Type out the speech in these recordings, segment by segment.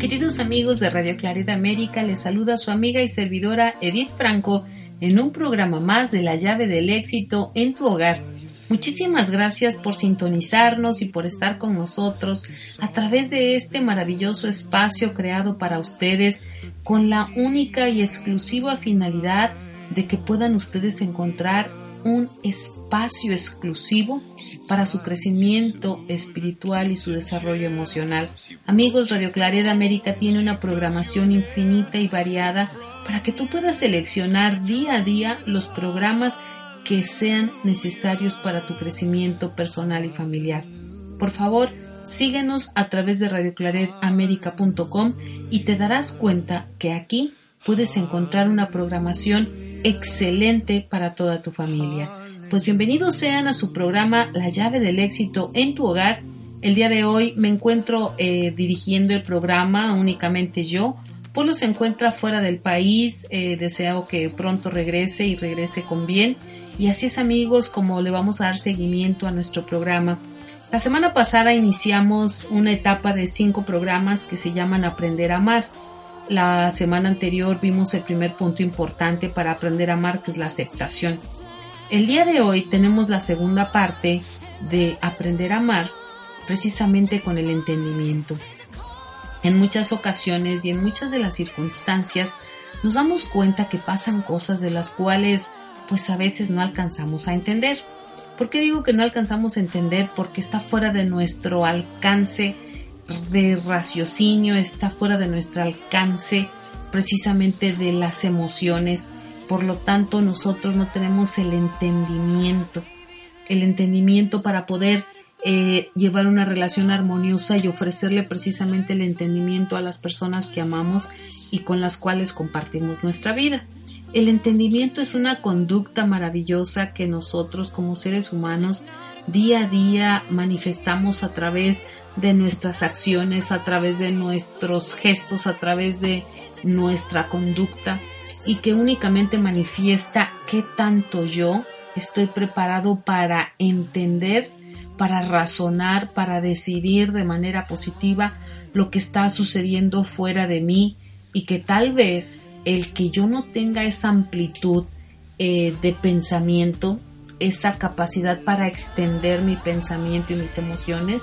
Queridos amigos de Radio Claridad América, les saluda su amiga y servidora Edith Franco en un programa más de la llave del éxito en tu hogar. Muchísimas gracias por sintonizarnos y por estar con nosotros a través de este maravilloso espacio creado para ustedes con la única y exclusiva finalidad de que puedan ustedes encontrar un espacio exclusivo para su crecimiento espiritual y su desarrollo emocional. Amigos, Radio Claridad América tiene una programación infinita y variada para que tú puedas seleccionar día a día los programas que sean necesarios para tu crecimiento personal y familiar. Por favor, síguenos a través de radioclaredamerica.com y te darás cuenta que aquí puedes encontrar una programación excelente para toda tu familia. Pues bienvenidos sean a su programa La llave del éxito en tu hogar. El día de hoy me encuentro eh, dirigiendo el programa únicamente yo. Polo se encuentra fuera del país, eh, deseo que pronto regrese y regrese con bien. Y así es amigos como le vamos a dar seguimiento a nuestro programa. La semana pasada iniciamos una etapa de cinco programas que se llaman Aprender a Amar. La semana anterior vimos el primer punto importante para aprender a amar, que es la aceptación. El día de hoy tenemos la segunda parte de Aprender a Amar, precisamente con el entendimiento. En muchas ocasiones y en muchas de las circunstancias nos damos cuenta que pasan cosas de las cuales pues a veces no alcanzamos a entender. ¿Por qué digo que no alcanzamos a entender? Porque está fuera de nuestro alcance de raciocinio, está fuera de nuestro alcance precisamente de las emociones. Por lo tanto, nosotros no tenemos el entendimiento, el entendimiento para poder eh, llevar una relación armoniosa y ofrecerle precisamente el entendimiento a las personas que amamos y con las cuales compartimos nuestra vida. El entendimiento es una conducta maravillosa que nosotros como seres humanos día a día manifestamos a través de nuestras acciones, a través de nuestros gestos, a través de nuestra conducta y que únicamente manifiesta qué tanto yo estoy preparado para entender, para razonar, para decidir de manera positiva lo que está sucediendo fuera de mí y que tal vez el que yo no tenga esa amplitud eh, de pensamiento, esa capacidad para extender mi pensamiento y mis emociones,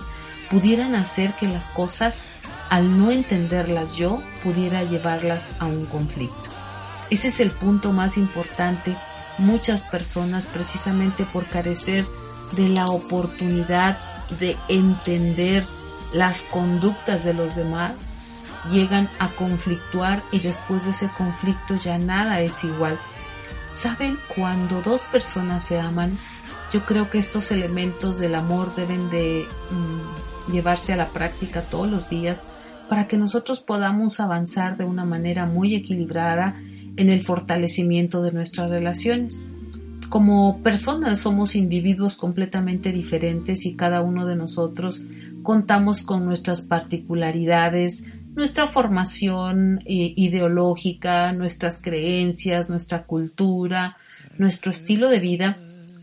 pudieran hacer que las cosas, al no entenderlas yo, pudiera llevarlas a un conflicto. Ese es el punto más importante. Muchas personas, precisamente por carecer de la oportunidad de entender las conductas de los demás, llegan a conflictuar y después de ese conflicto ya nada es igual. ¿Saben cuando dos personas se aman? Yo creo que estos elementos del amor deben de mm, llevarse a la práctica todos los días para que nosotros podamos avanzar de una manera muy equilibrada en el fortalecimiento de nuestras relaciones. Como personas somos individuos completamente diferentes y cada uno de nosotros contamos con nuestras particularidades, nuestra formación eh, ideológica, nuestras creencias, nuestra cultura, nuestro estilo de vida,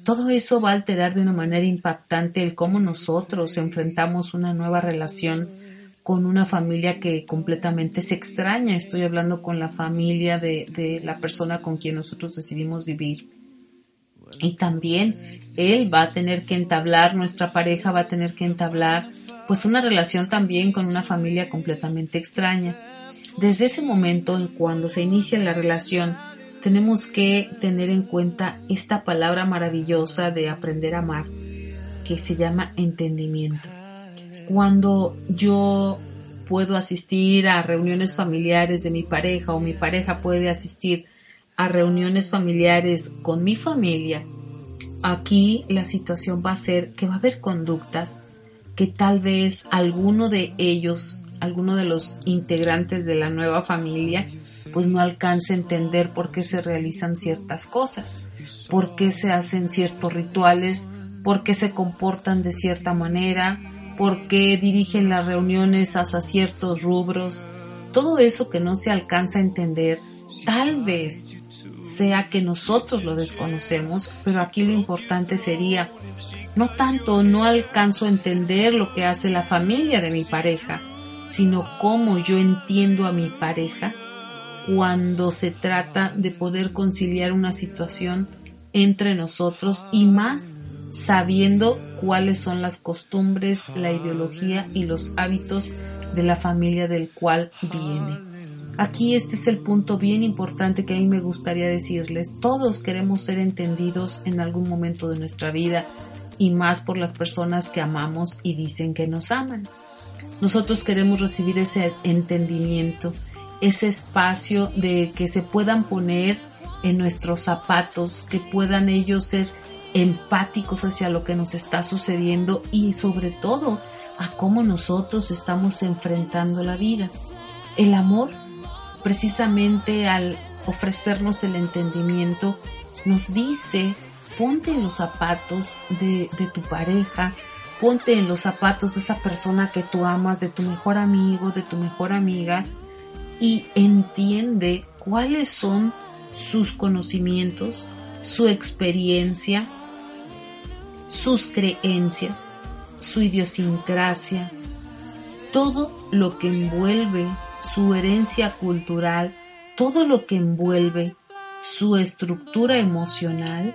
todo eso va a alterar de una manera impactante el cómo nosotros enfrentamos una nueva relación con una familia que completamente se extraña. Estoy hablando con la familia de, de la persona con quien nosotros decidimos vivir. Y también él va a tener que entablar, nuestra pareja va a tener que entablar pues una relación también con una familia completamente extraña. Desde ese momento, cuando se inicia la relación, tenemos que tener en cuenta esta palabra maravillosa de aprender a amar, que se llama entendimiento. Cuando yo puedo asistir a reuniones familiares de mi pareja o mi pareja puede asistir a reuniones familiares con mi familia, aquí la situación va a ser que va a haber conductas que tal vez alguno de ellos, alguno de los integrantes de la nueva familia, pues no alcance a entender por qué se realizan ciertas cosas, por qué se hacen ciertos rituales, por qué se comportan de cierta manera, por qué dirigen las reuniones hacia ciertos rubros. Todo eso que no se alcanza a entender, tal vez sea que nosotros lo desconocemos, pero aquí lo importante sería no tanto no alcanzo a entender lo que hace la familia de mi pareja, sino cómo yo entiendo a mi pareja cuando se trata de poder conciliar una situación entre nosotros y más sabiendo cuáles son las costumbres, la ideología y los hábitos de la familia del cual viene. Aquí este es el punto bien importante que a mí me gustaría decirles. Todos queremos ser entendidos en algún momento de nuestra vida y más por las personas que amamos y dicen que nos aman. Nosotros queremos recibir ese entendimiento, ese espacio de que se puedan poner en nuestros zapatos, que puedan ellos ser empáticos hacia lo que nos está sucediendo y sobre todo a cómo nosotros estamos enfrentando la vida. El amor, precisamente al ofrecernos el entendimiento, nos dice ponte en los zapatos de, tu pareja, ponte en los zapatos de esa persona que tú amas, de tu mejor amigo, de tu mejor amiga, y entiende cuáles son sus conocimientos, su experiencia, sus creencias, su idiosincrasia, todo lo que envuelve su herencia cultural, todo lo que envuelve su estructura emocional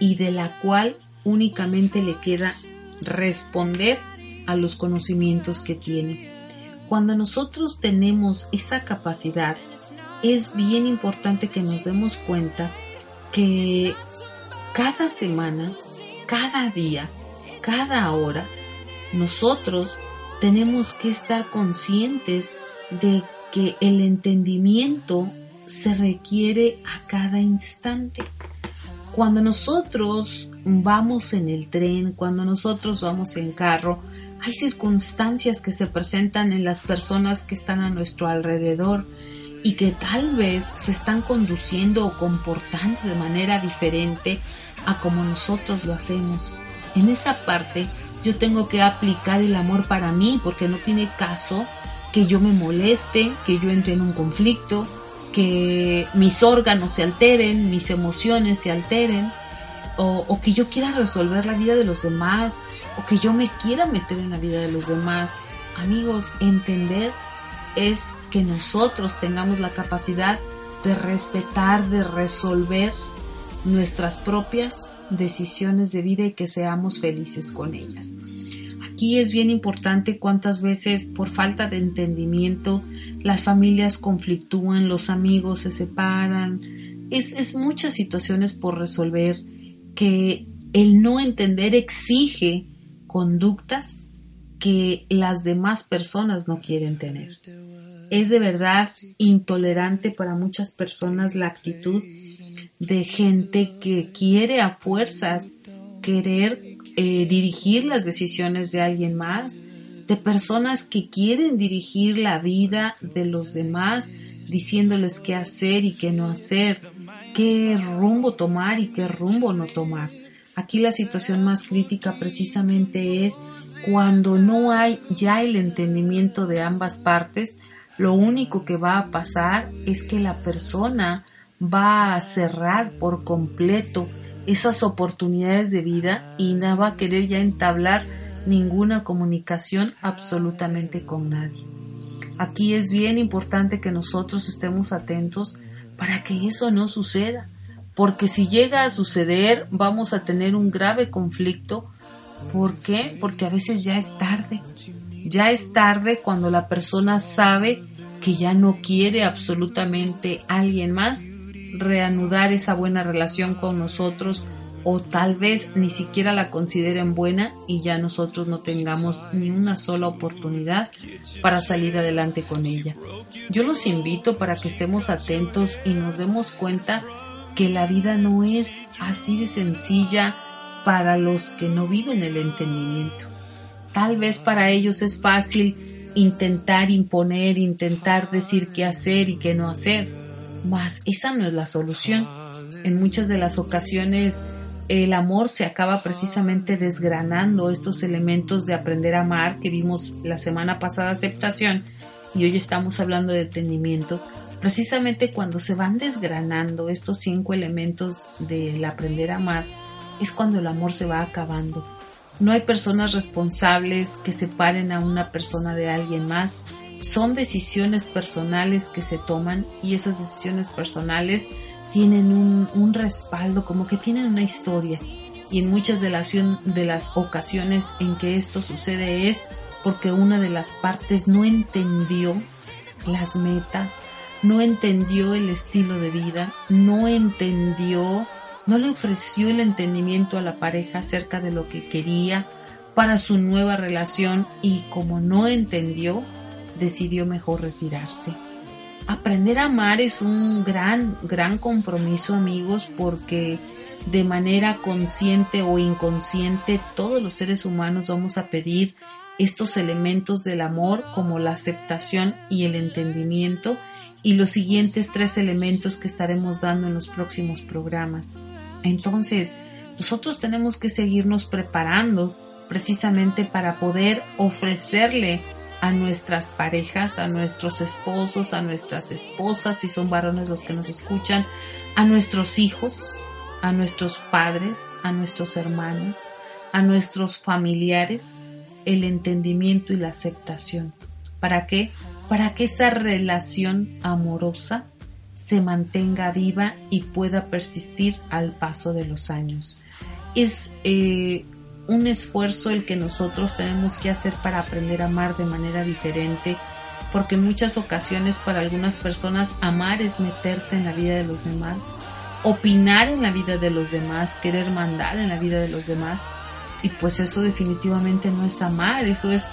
y de la cual únicamente le queda responder a los conocimientos que tiene. Cuando nosotros tenemos esa capacidad, es bien importante que nos demos cuenta que cada semana, cada día, cada hora, nosotros tenemos que estar conscientes de que el entendimiento se requiere a cada instante. Cuando nosotros vamos en el tren, cuando nosotros vamos en carro, hay circunstancias que se presentan en las personas que están a nuestro alrededor y que tal vez se están conduciendo o comportando de manera diferente a como nosotros lo hacemos. En esa parte yo tengo que aplicar el amor para mí porque no tiene caso que yo me moleste, que yo entre en un conflicto, que mis órganos se alteren, mis emociones se alteren, o, que yo quiera resolver la vida de los demás, o que yo me quiera meter en la vida de los demás. Amigos, entender es que nosotros tengamos la capacidad de respetar, de resolver nuestras propias decisiones de vida y que seamos felices con ellas. Aquí es bien importante cuántas veces por falta de entendimiento las familias conflictúan, los amigos se separan. Es, es muchas situaciones por resolver que el no entender exige conductas que las demás personas no quieren tener. Es de verdad intolerante para muchas personas la actitud de gente que quiere a fuerzas querer eh, dirigir las decisiones de alguien más, de personas que quieren dirigir la vida de los demás, diciéndoles qué hacer y qué no hacer, qué rumbo tomar y qué rumbo no tomar. Aquí la situación más crítica precisamente es cuando no hay ya el entendimiento de ambas partes, lo único que va a pasar es que la persona va a cerrar por completo esas oportunidades de vida y no va a querer ya entablar ninguna comunicación absolutamente con nadie. Aquí es bien importante que nosotros estemos atentos para que eso no suceda, porque si llega a suceder vamos a tener un grave conflicto. ¿Por qué? Porque a veces ya es tarde. Ya es tarde cuando la persona sabe que ya no quiere absolutamente alguien más reanudar esa buena relación con nosotros o tal vez ni siquiera la consideren buena y ya nosotros no tengamos ni una sola oportunidad para salir adelante con ella. Yo los invito para que estemos atentos y nos demos cuenta que la vida no es así de sencilla para los que no viven el entendimiento. Tal vez para ellos es fácil intentar imponer, intentar decir qué hacer y qué no hacer, mas esa no es la solución. En muchas de las ocasiones el amor se acaba precisamente desgranando estos elementos de aprender a amar que vimos la semana pasada aceptación y hoy estamos hablando de entendimiento. Precisamente cuando se van desgranando estos cinco elementos del aprender a amar es cuando el amor se va acabando. No hay personas responsables que separen a una persona de alguien más. Son decisiones personales que se toman y esas decisiones personales tienen un, respaldo, como que tienen una historia. Y en muchas de las, ocasiones en que esto sucede es porque una de las partes no entendió las metas, no entendió el estilo de vida, no entendió, no le ofreció el entendimiento a la pareja acerca de lo que quería para su nueva relación y como no entendió, decidió mejor retirarse. Aprender a amar es un gran, gran compromiso amigos porque de manera consciente o inconsciente todos los seres humanos vamos a pedir estos elementos del amor como la aceptación y el entendimiento y los siguientes tres elementos que estaremos dando en los próximos programas. Entonces, nosotros tenemos que seguirnos preparando precisamente para poder ofrecerle a nuestras parejas, a nuestros esposos, a nuestras esposas, si son varones los que nos escuchan, a nuestros hijos, a nuestros padres, a nuestros hermanos, a nuestros familiares, el entendimiento y la aceptación. ¿Para qué? Para que esa relación amorosa se mantenga viva y pueda persistir al paso de los años. Es eh, un esfuerzo el que nosotros tenemos que hacer para aprender a amar de manera diferente, porque en muchas ocasiones para algunas personas amar es meterse en la vida de los demás, opinar en la vida de los demás, querer mandar en la vida de los demás, y pues eso definitivamente no es amar, eso es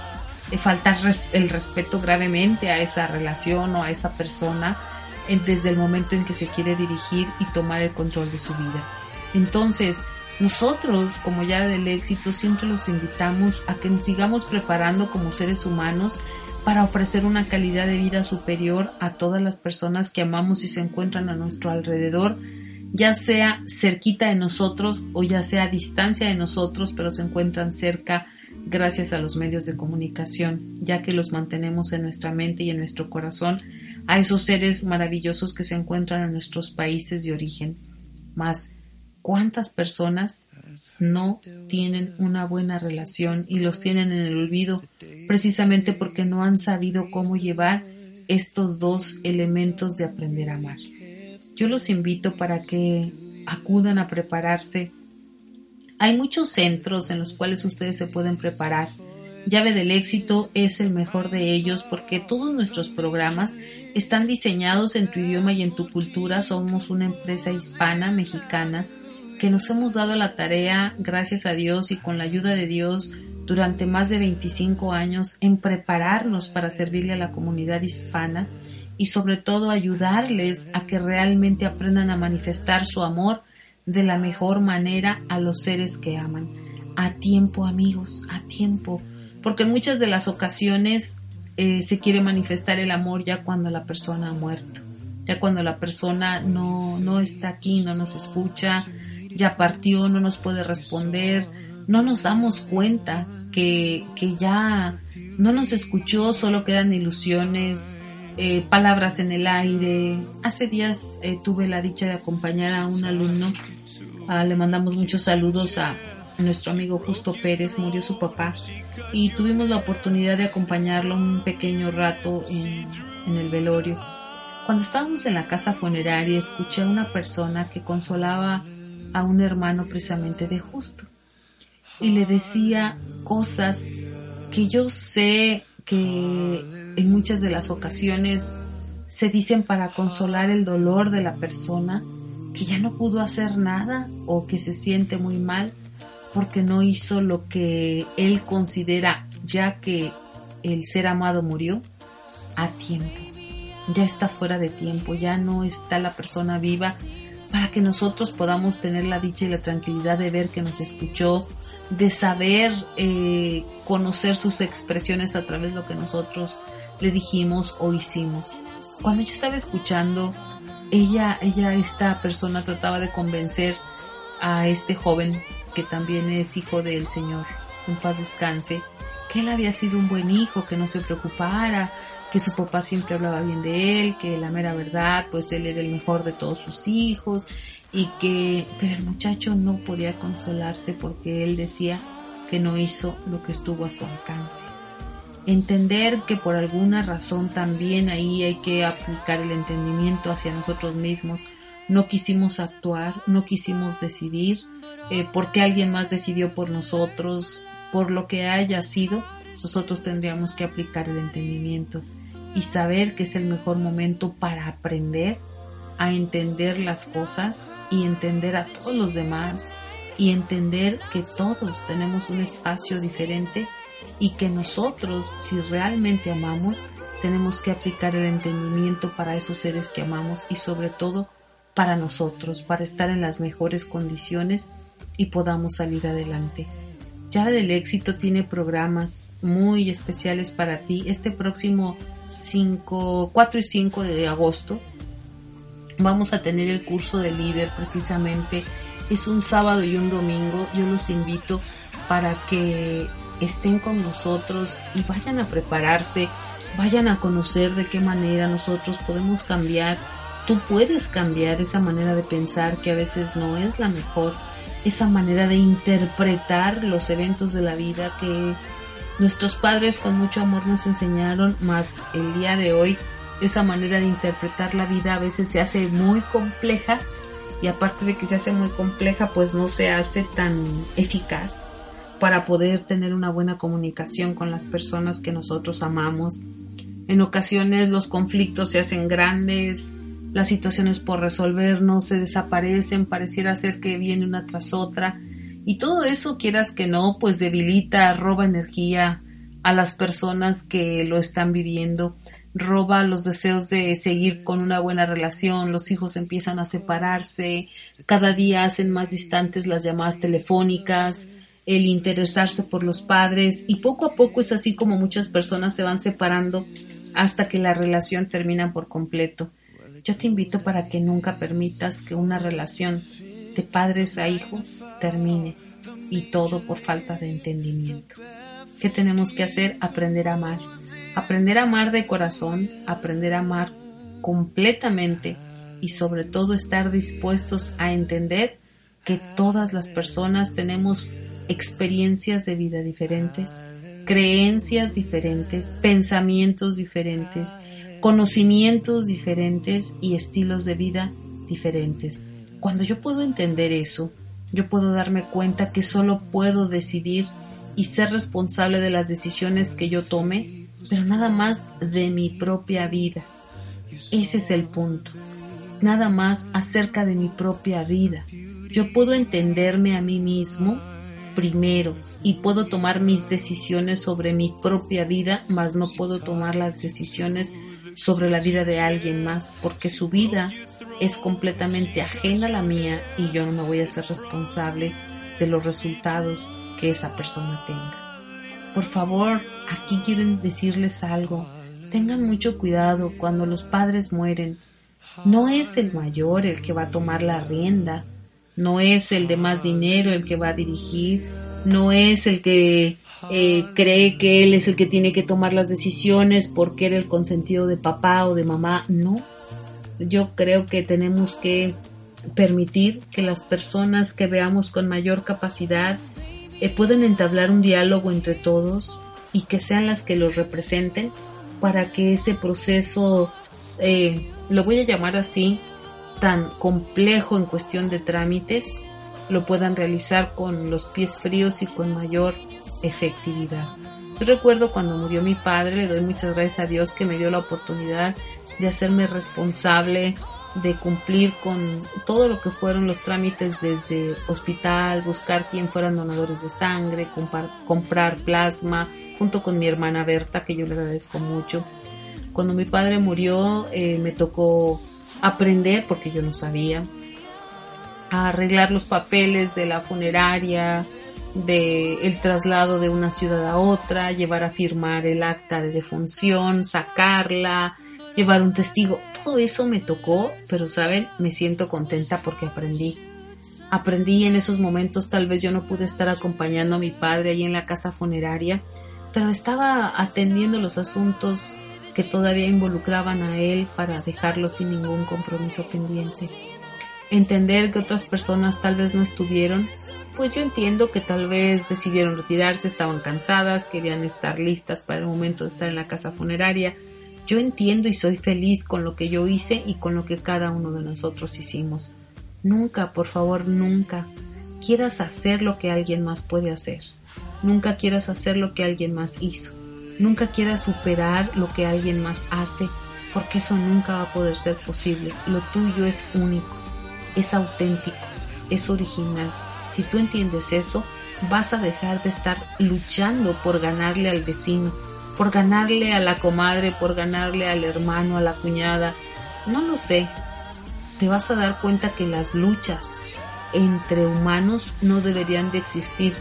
eh, faltar el respeto gravemente a esa relación o a esa persona desde el momento en que se quiere dirigir y tomar el control de su vida. Entonces, nosotros, como ya del éxito, siempre los invitamos a que nos sigamos preparando como seres humanos para ofrecer una calidad de vida superior a todas las personas que amamos y se encuentran a nuestro alrededor, ya sea cerquita de nosotros o ya sea a distancia de nosotros, pero se encuentran cerca gracias a los medios de comunicación, ya que los mantenemos en nuestra mente y en nuestro corazón a esos seres maravillosos que se encuentran en nuestros países de origen. Más ¿Cuántas personas no tienen una buena relación y los tienen en el olvido precisamente porque no han sabido cómo llevar estos dos elementos de aprender a amar? Yo los invito para que acudan a prepararse. Hay muchos centros en los cuales ustedes se pueden preparar. Llave del éxito es el mejor de ellos porque todos nuestros programas están diseñados en tu idioma y en tu cultura. Somos una empresa hispana, mexicana, que nos hemos dado la tarea, gracias a Dios y con la ayuda de Dios, durante más de 25 años en prepararnos para servirle a la comunidad hispana y sobre todo ayudarles a que realmente aprendan a manifestar su amor de la mejor manera a los seres que aman. A tiempo amigos, a tiempo. porque en muchas de las ocasiones eh, se quiere manifestar el amor ya cuando la persona ha muerto, ya cuando la persona no, no está aquí, no nos escucha, ya partió, no nos puede responder, no nos damos cuenta que, que ya no nos escuchó, solo quedan ilusiones, eh, palabras en el aire. Hace días eh, tuve la dicha de acompañar a un alumno, ah, le mandamos muchos saludos a nuestro amigo Justo Pérez, murió su papá y tuvimos la oportunidad de acompañarlo un pequeño rato en, el velorio. Cuando estábamos en la casa funeraria escuché a una persona que consolaba a un hermano precisamente de Justo y le decía cosas que yo sé que en muchas de las ocasiones se dicen para consolar el dolor de la persona que ya no pudo hacer nada o que se siente muy mal porque no hizo lo que él considera ya que el ser amado murió a tiempo. Ya está fuera de tiempo, ya no está la persona viva para que nosotros podamos tener la dicha y la tranquilidad de ver que nos escuchó, de saber eh, conocer sus expresiones a través de lo que nosotros le dijimos o hicimos. Cuando yo estaba escuchando, ella, ella, esta persona trataba de convencer a este joven que también es hijo del Señor, en paz descanse, que él había sido un buen hijo, que no se preocupara, que su papá siempre hablaba bien de él, que la mera verdad, pues él era el mejor de todos sus hijos y que, pero el muchacho no podía consolarse porque él decía que no hizo lo que estuvo a su alcance. Entender que por alguna razón también ahí hay que aplicar el entendimiento hacia nosotros mismos. No quisimos actuar, no quisimos decidir, eh, porque alguien más decidió por nosotros, por lo que haya sido, nosotros tendríamos que aplicar el entendimiento y saber que es el mejor momento para aprender a entender las cosas y entender a todos los demás y entender que todos tenemos un espacio diferente y que nosotros, si realmente amamos, tenemos que aplicar el entendimiento para esos seres que amamos y sobre todo para nosotros, para estar en las mejores condiciones y podamos salir adelante. Ya del éxito tiene programas muy especiales para ti. Este próximo 5, 4 y 5 de agosto vamos a tener el curso de líder precisamente. Es un sábado y un domingo. Yo los invito para que estén con nosotros y vayan a prepararse, vayan a conocer de qué manera nosotros podemos cambiar. Tú puedes cambiar esa manera de pensar que a veces no es la mejor, esa manera de interpretar los eventos de la vida que nuestros padres con mucho amor nos enseñaron, más el día de hoy esa manera de interpretar la vida a veces se hace muy compleja y aparte de que se hace muy compleja pues no se hace tan eficaz para poder tener una buena comunicación con las personas que nosotros amamos. En ocasiones los conflictos se hacen grandes, las situaciones por resolver no se desaparecen, pareciera ser que viene una tras otra y todo eso quieras que no, pues debilita, roba energía a las personas que lo están viviendo roba los deseos de seguir con una buena relación, los hijos empiezan a separarse, cada día hacen más distantes las llamadas telefónicas, el interesarse por los padres y poco a poco es así como muchas personas se van separando hasta que la relación termina por completo. Yo te invito para que nunca permitas que una relación de padres a hijos termine y todo por falta de entendimiento. ¿Qué tenemos que hacer? Aprender a amar aprender a amar de corazón, aprender a amar completamente y sobre todo estar dispuestos a entender que todas las personas tenemos experiencias de vida diferentes, creencias diferentes, pensamientos diferentes, conocimientos diferentes y estilos de vida diferentes. Cuando yo puedo entender eso, yo puedo darme cuenta que solo puedo decidir y ser responsable de las decisiones que yo tome pero nada más de mi propia vida. Ese es el punto. Nada más acerca de mi propia vida. Yo puedo entenderme a mí mismo primero y puedo tomar mis decisiones sobre mi propia vida, mas no puedo tomar las decisiones sobre la vida de alguien más, porque su vida es completamente ajena a la mía y yo no me voy a ser responsable de los resultados que esa persona tenga. Por favor, aquí quiero decirles algo. Tengan mucho cuidado cuando los padres mueren. No es el mayor el que va a tomar la rienda, no es el de más dinero el que va a dirigir, no es el que eh, cree que él es el que tiene que tomar las decisiones porque era el consentido de papá o de mamá. No, yo creo que tenemos que permitir que las personas que veamos con mayor capacidad eh, puedan entablar un diálogo entre todos y que sean las que los representen para que ese proceso, eh, lo voy a llamar así, tan complejo en cuestión de trámites, lo puedan realizar con los pies fríos y con mayor efectividad. Yo recuerdo cuando murió mi padre, le doy muchas gracias a Dios que me dio la oportunidad de hacerme responsable de cumplir con todo lo que fueron los trámites desde hospital, buscar quién fueran donadores de sangre, comprar, plasma, junto con mi hermana Berta, que yo le agradezco mucho. Cuando mi padre murió, eh, me tocó aprender, porque yo no sabía, arreglar los papeles de la funeraria, de el traslado de una ciudad a otra, llevar a firmar el acta de defunción, sacarla, llevar un testigo. Todo eso me tocó, pero saben, me siento contenta porque aprendí. Aprendí en esos momentos, tal vez yo no pude estar acompañando a mi padre ahí en la casa funeraria, pero estaba atendiendo los asuntos que todavía involucraban a él para dejarlo sin ningún compromiso pendiente. Entender que otras personas tal vez no estuvieron, pues yo entiendo que tal vez decidieron retirarse, estaban cansadas, querían estar listas para el momento de estar en la casa funeraria, yo entiendo y soy feliz con lo que yo hice y con lo que cada uno de nosotros hicimos. Nunca, por favor, nunca quieras hacer lo que alguien más puede hacer. Nunca quieras hacer lo que alguien más hizo. Nunca quieras superar lo que alguien más hace, porque eso nunca va a poder ser posible. Lo tuyo es único, es auténtico, es original. Si tú entiendes eso, vas a dejar de estar luchando por ganarle al vecino, por ganarle a la comadre, por ganarle al hermano, a la cuñada, no lo sé. Te vas a dar cuenta que las luchas entre humanos no deberían de existir,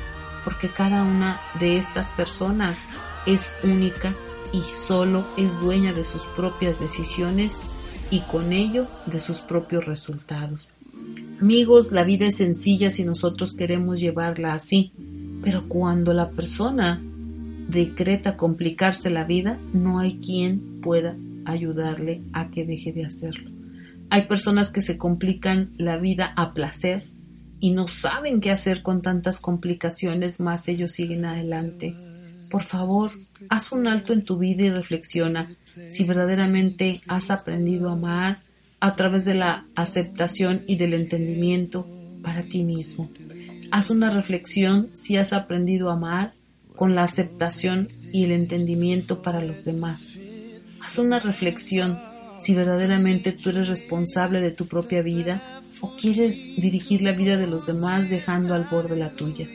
porque cada una de estas personas es única y solo es dueña de sus propias decisiones y con ello de sus propios resultados. Amigos, la vida es sencilla si nosotros queremos llevarla así, pero cuando la persona decreta complicarse la vida, no hay quien pueda ayudarle a que deje de hacerlo. Hay personas que se complican la vida a placer y no saben qué hacer con tantas complicaciones, más ellos siguen adelante. Por favor, haz un alto en tu vida y reflexiona si verdaderamente has aprendido a amar a través de la aceptación y del entendimiento para ti mismo. Haz una reflexión si has aprendido a amar con la aceptación y el entendimiento para los demás. Haz una reflexión si verdaderamente tú eres responsable de tu propia vida o quieres dirigir la vida de los demás dejando al borde la tuya.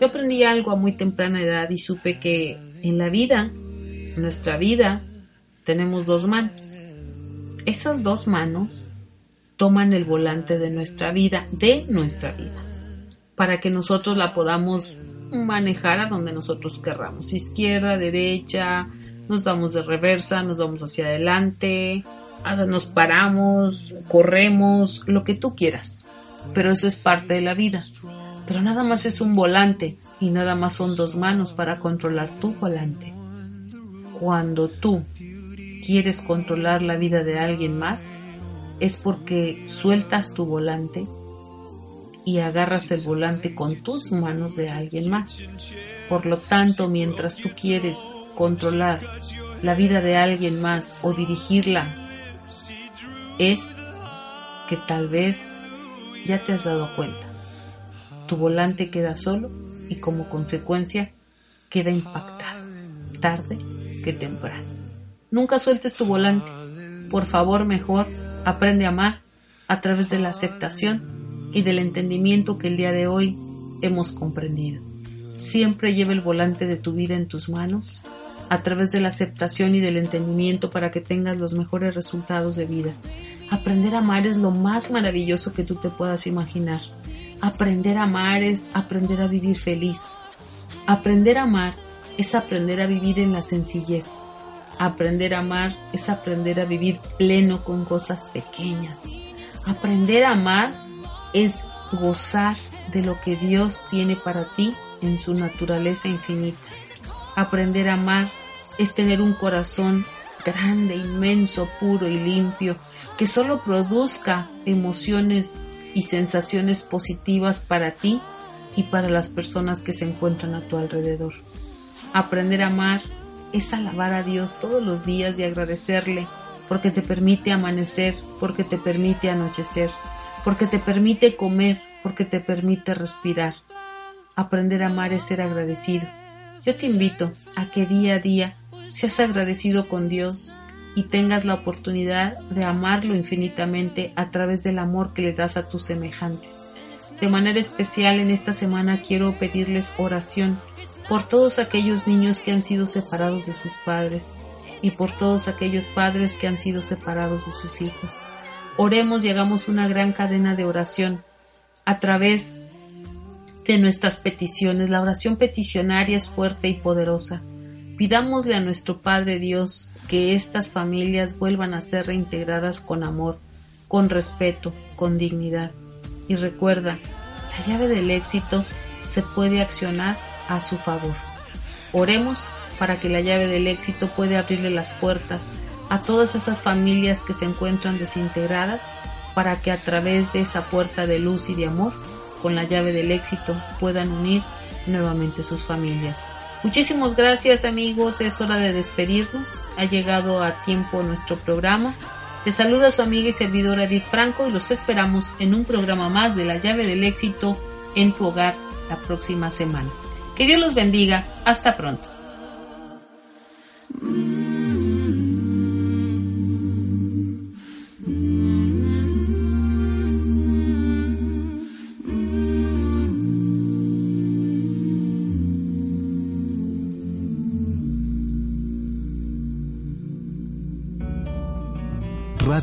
Yo aprendí algo a muy temprana edad y supe que en la vida, en nuestra vida, tenemos dos manos. Esas dos manos toman el volante de nuestra vida, de nuestra vida, para que nosotros la podamos manejar a donde nosotros querramos, izquierda, derecha, nos damos de reversa, nos vamos hacia adelante, nos paramos, corremos, lo que tú quieras. Pero eso es parte de la vida. Pero nada más es un volante y nada más son dos manos para controlar tu volante. Cuando tú quieres controlar la vida de alguien más, es porque sueltas tu volante y agarras el volante con tus manos de alguien más. Por lo tanto, mientras tú quieres controlar la vida de alguien más o dirigirla, es que tal vez ya te has dado cuenta. Tu volante queda solo y como consecuencia queda impactado, tarde que temprano. Nunca sueltes tu volante. Por favor, mejor aprende a amar a través de la aceptación y del entendimiento que el día de hoy hemos comprendido. Siempre lleva el volante de tu vida en tus manos a través de la aceptación y del entendimiento para que tengas los mejores resultados de vida. Aprender a amar es lo más maravilloso que tú te puedas imaginar. Aprender a amar es aprender a vivir feliz. Aprender a amar es aprender a vivir en la sencillez. Aprender a amar es aprender a vivir pleno con cosas pequeñas. Aprender a amar es gozar de lo que Dios tiene para ti en su naturaleza infinita. Aprender a amar es tener un corazón grande, inmenso, puro y limpio, que solo produzca emociones y sensaciones positivas para ti y para las personas que se encuentran a tu alrededor. Aprender a amar es alabar a Dios todos los días y agradecerle porque te permite amanecer, porque te permite anochecer, porque te permite comer, porque te permite respirar. Aprender a amar es ser agradecido. Yo te invito a que día a día seas agradecido con Dios y tengas la oportunidad de amarlo infinitamente a través del amor que le das a tus semejantes. De manera especial en esta semana quiero pedirles oración por todos aquellos niños que han sido separados de sus padres y por todos aquellos padres que han sido separados de sus hijos. Oremos y hagamos una gran cadena de oración a través de nuestras peticiones. La oración peticionaria es fuerte y poderosa. Pidámosle a nuestro Padre Dios que estas familias vuelvan a ser reintegradas con amor, con respeto, con dignidad. Y recuerda, la llave del éxito se puede accionar a su favor. Oremos para que la llave del éxito pueda abrirle las puertas a todas esas familias que se encuentran desintegradas para que a través de esa puerta de luz y de amor, con la llave del éxito, puedan unir nuevamente sus familias. Muchísimas gracias amigos, es hora de despedirnos, ha llegado a tiempo nuestro programa. Les saluda su amiga y servidora Edith Franco y los esperamos en un programa más de la llave del éxito en tu hogar la próxima semana. Que Dios los bendiga, hasta pronto.